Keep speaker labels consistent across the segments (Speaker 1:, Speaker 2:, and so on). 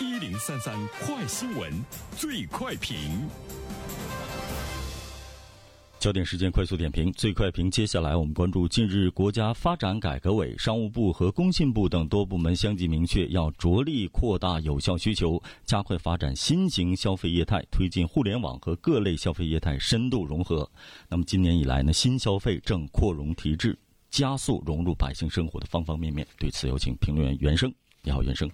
Speaker 1: 一零三三快新闻，最快评。
Speaker 2: 焦点时间快速点评，最快评。接下来我们关注：近日，国家发展改革委、商务部和工信部等多部门相继明确，要着力扩大有效需求，加快发展新型消费业态，推进互联网和各类消费业态深度融合。那么，今年以来呢，新消费正扩容提质，加速融入百姓生活的方方面面。对此，有请评论员袁生。你好，袁生。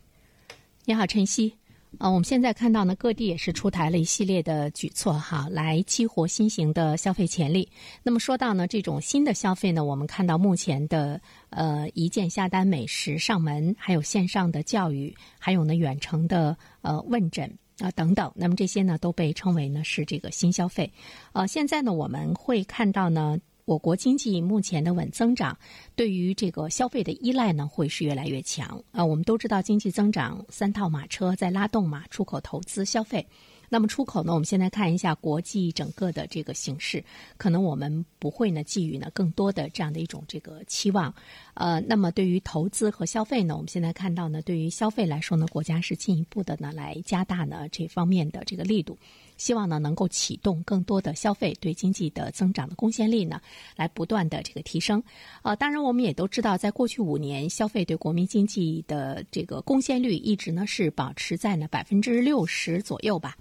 Speaker 3: 你好，晨曦。呃，我们现在看到呢，各地也是出台了一系列的举措哈，来激活新型的消费潜力。那么说到呢，这种新的消费呢，我们看到目前的呃一键下单、美食上门，还有线上的教育，还有呢远程的呃问诊啊等等。那么这些呢，都被称为呢是这个新消费。呃，现在呢，我们会看到呢。我国经济目前的稳增长，对于这个消费的依赖呢，会是越来越强啊。我们都知道，经济增长三套马车在拉动嘛，出口、投资、消费。那么出口呢？我们现在看一下国际整个的这个形势，可能我们不会呢寄予呢更多的这样的一种这个期望。呃，那么对于投资和消费呢，我们现在看到呢，对于消费来说呢，国家是进一步的呢来加大呢这方面的这个力度，希望呢能够启动更多的消费，对经济的增长的贡献力呢来不断的这个提升。呃，当然我们也都知道，在过去五年，消费对国民经济的这个贡献率一直呢是保持在呢百分之六十左右吧。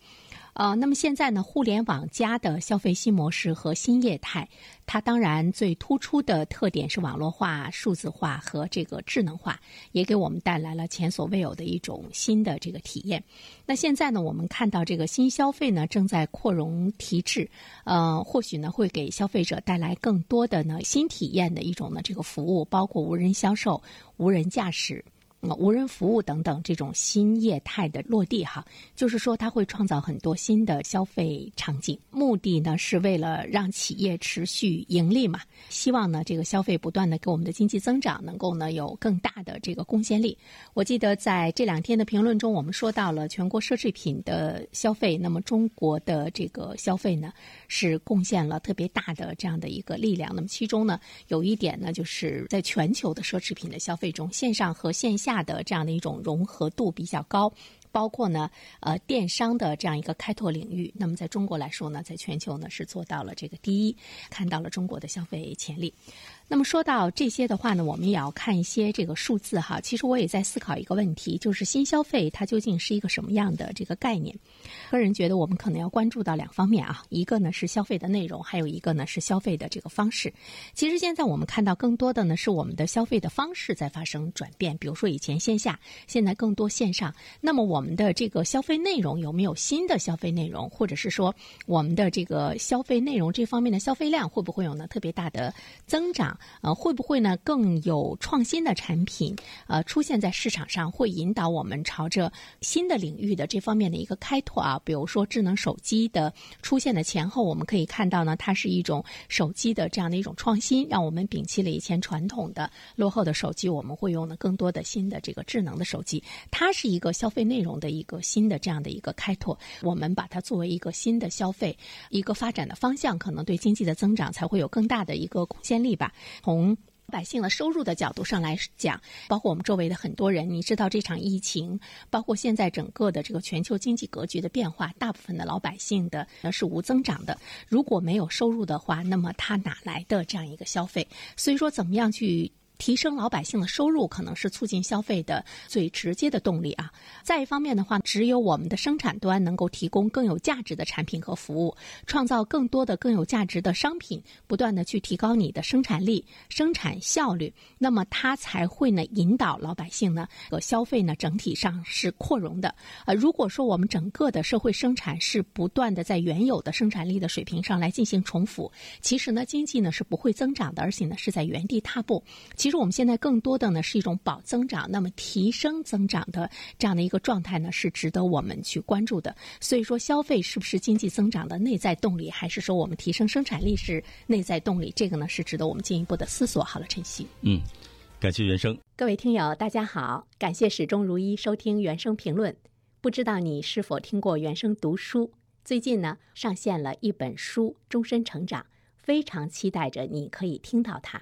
Speaker 3: 呃，那么现在呢，互联网加的消费新模式和新业态，它当然最突出的特点是网络化、数字化和这个智能化，也给我们带来了前所未有的一种新的这个体验。那现在呢，我们看到这个新消费呢正在扩容提质，呃，或许呢会给消费者带来更多的呢新体验的一种呢这个服务，包括无人销售、无人驾驶。无人服务等等这种新业态的落地，哈，就是说它会创造很多新的消费场景，目的呢是为了让企业持续盈利嘛，希望呢这个消费不断的给我们的经济增长能够呢有更大的这个贡献力。我记得在这两天的评论中，我们说到了全国奢侈品的消费，那么中国的这个消费呢是贡献了特别大的这样的一个力量。那么其中呢有一点呢，就是在全球的奢侈品的消费中，线上和线下。的这样的一种融合度比较高，包括呢，呃，电商的这样一个开拓领域。那么在中国来说呢，在全球呢是做到了这个第一，看到了中国的消费潜力。那么说到这些的话呢，我们也要看一些这个数字哈。其实我也在思考一个问题，就是新消费它究竟是一个什么样的这个概念？个人觉得我们可能要关注到两方面啊，一个呢是消费的内容，还有一个呢是消费的这个方式。其实现在我们看到更多的呢是我们的消费的方式在发生转变，比如说以前线下，现在更多线上。那么我们的这个消费内容有没有新的消费内容，或者是说我们的这个消费内容这方面的消费量会不会有呢特别大的增长？呃，会不会呢？更有创新的产品，呃，出现在市场上，会引导我们朝着新的领域的这方面的一个开拓啊。比如说智能手机的出现的前后，我们可以看到呢，它是一种手机的这样的一种创新，让我们摒弃了以前传统的落后的手机，我们会用的更多的新的这个智能的手机。它是一个消费内容的一个新的这样的一个开拓，我们把它作为一个新的消费一个发展的方向，可能对经济的增长才会有更大的一个贡献力吧。从百姓的收入的角度上来讲，包括我们周围的很多人，你知道这场疫情，包括现在整个的这个全球经济格局的变化，大部分的老百姓的是无增长的。如果没有收入的话，那么他哪来的这样一个消费？所以说，怎么样去？提升老百姓的收入，可能是促进消费的最直接的动力啊。再一方面的话，只有我们的生产端能够提供更有价值的产品和服务，创造更多的更有价值的商品，不断的去提高你的生产力、生产效率，那么它才会呢引导老百姓呢和消费呢整体上是扩容的。呃，如果说我们整个的社会生产是不断的在原有的生产力的水平上来进行重复，其实呢经济呢是不会增长的，而且呢是在原地踏步。其实我们现在更多的呢是一种保增长，那么提升增长的这样的一个状态呢，是值得我们去关注的。所以说，消费是不是经济增长的内在动力，还是说我们提升生产力是内在动力？这个呢是值得我们进一步的思索。好了，晨曦，
Speaker 2: 嗯，感谢原生。
Speaker 3: 各位听友，大家好，感谢始终如一收听原生评论。不知道你是否听过原生读书？最近呢上线了一本书《终身成长》，非常期待着你可以听到它。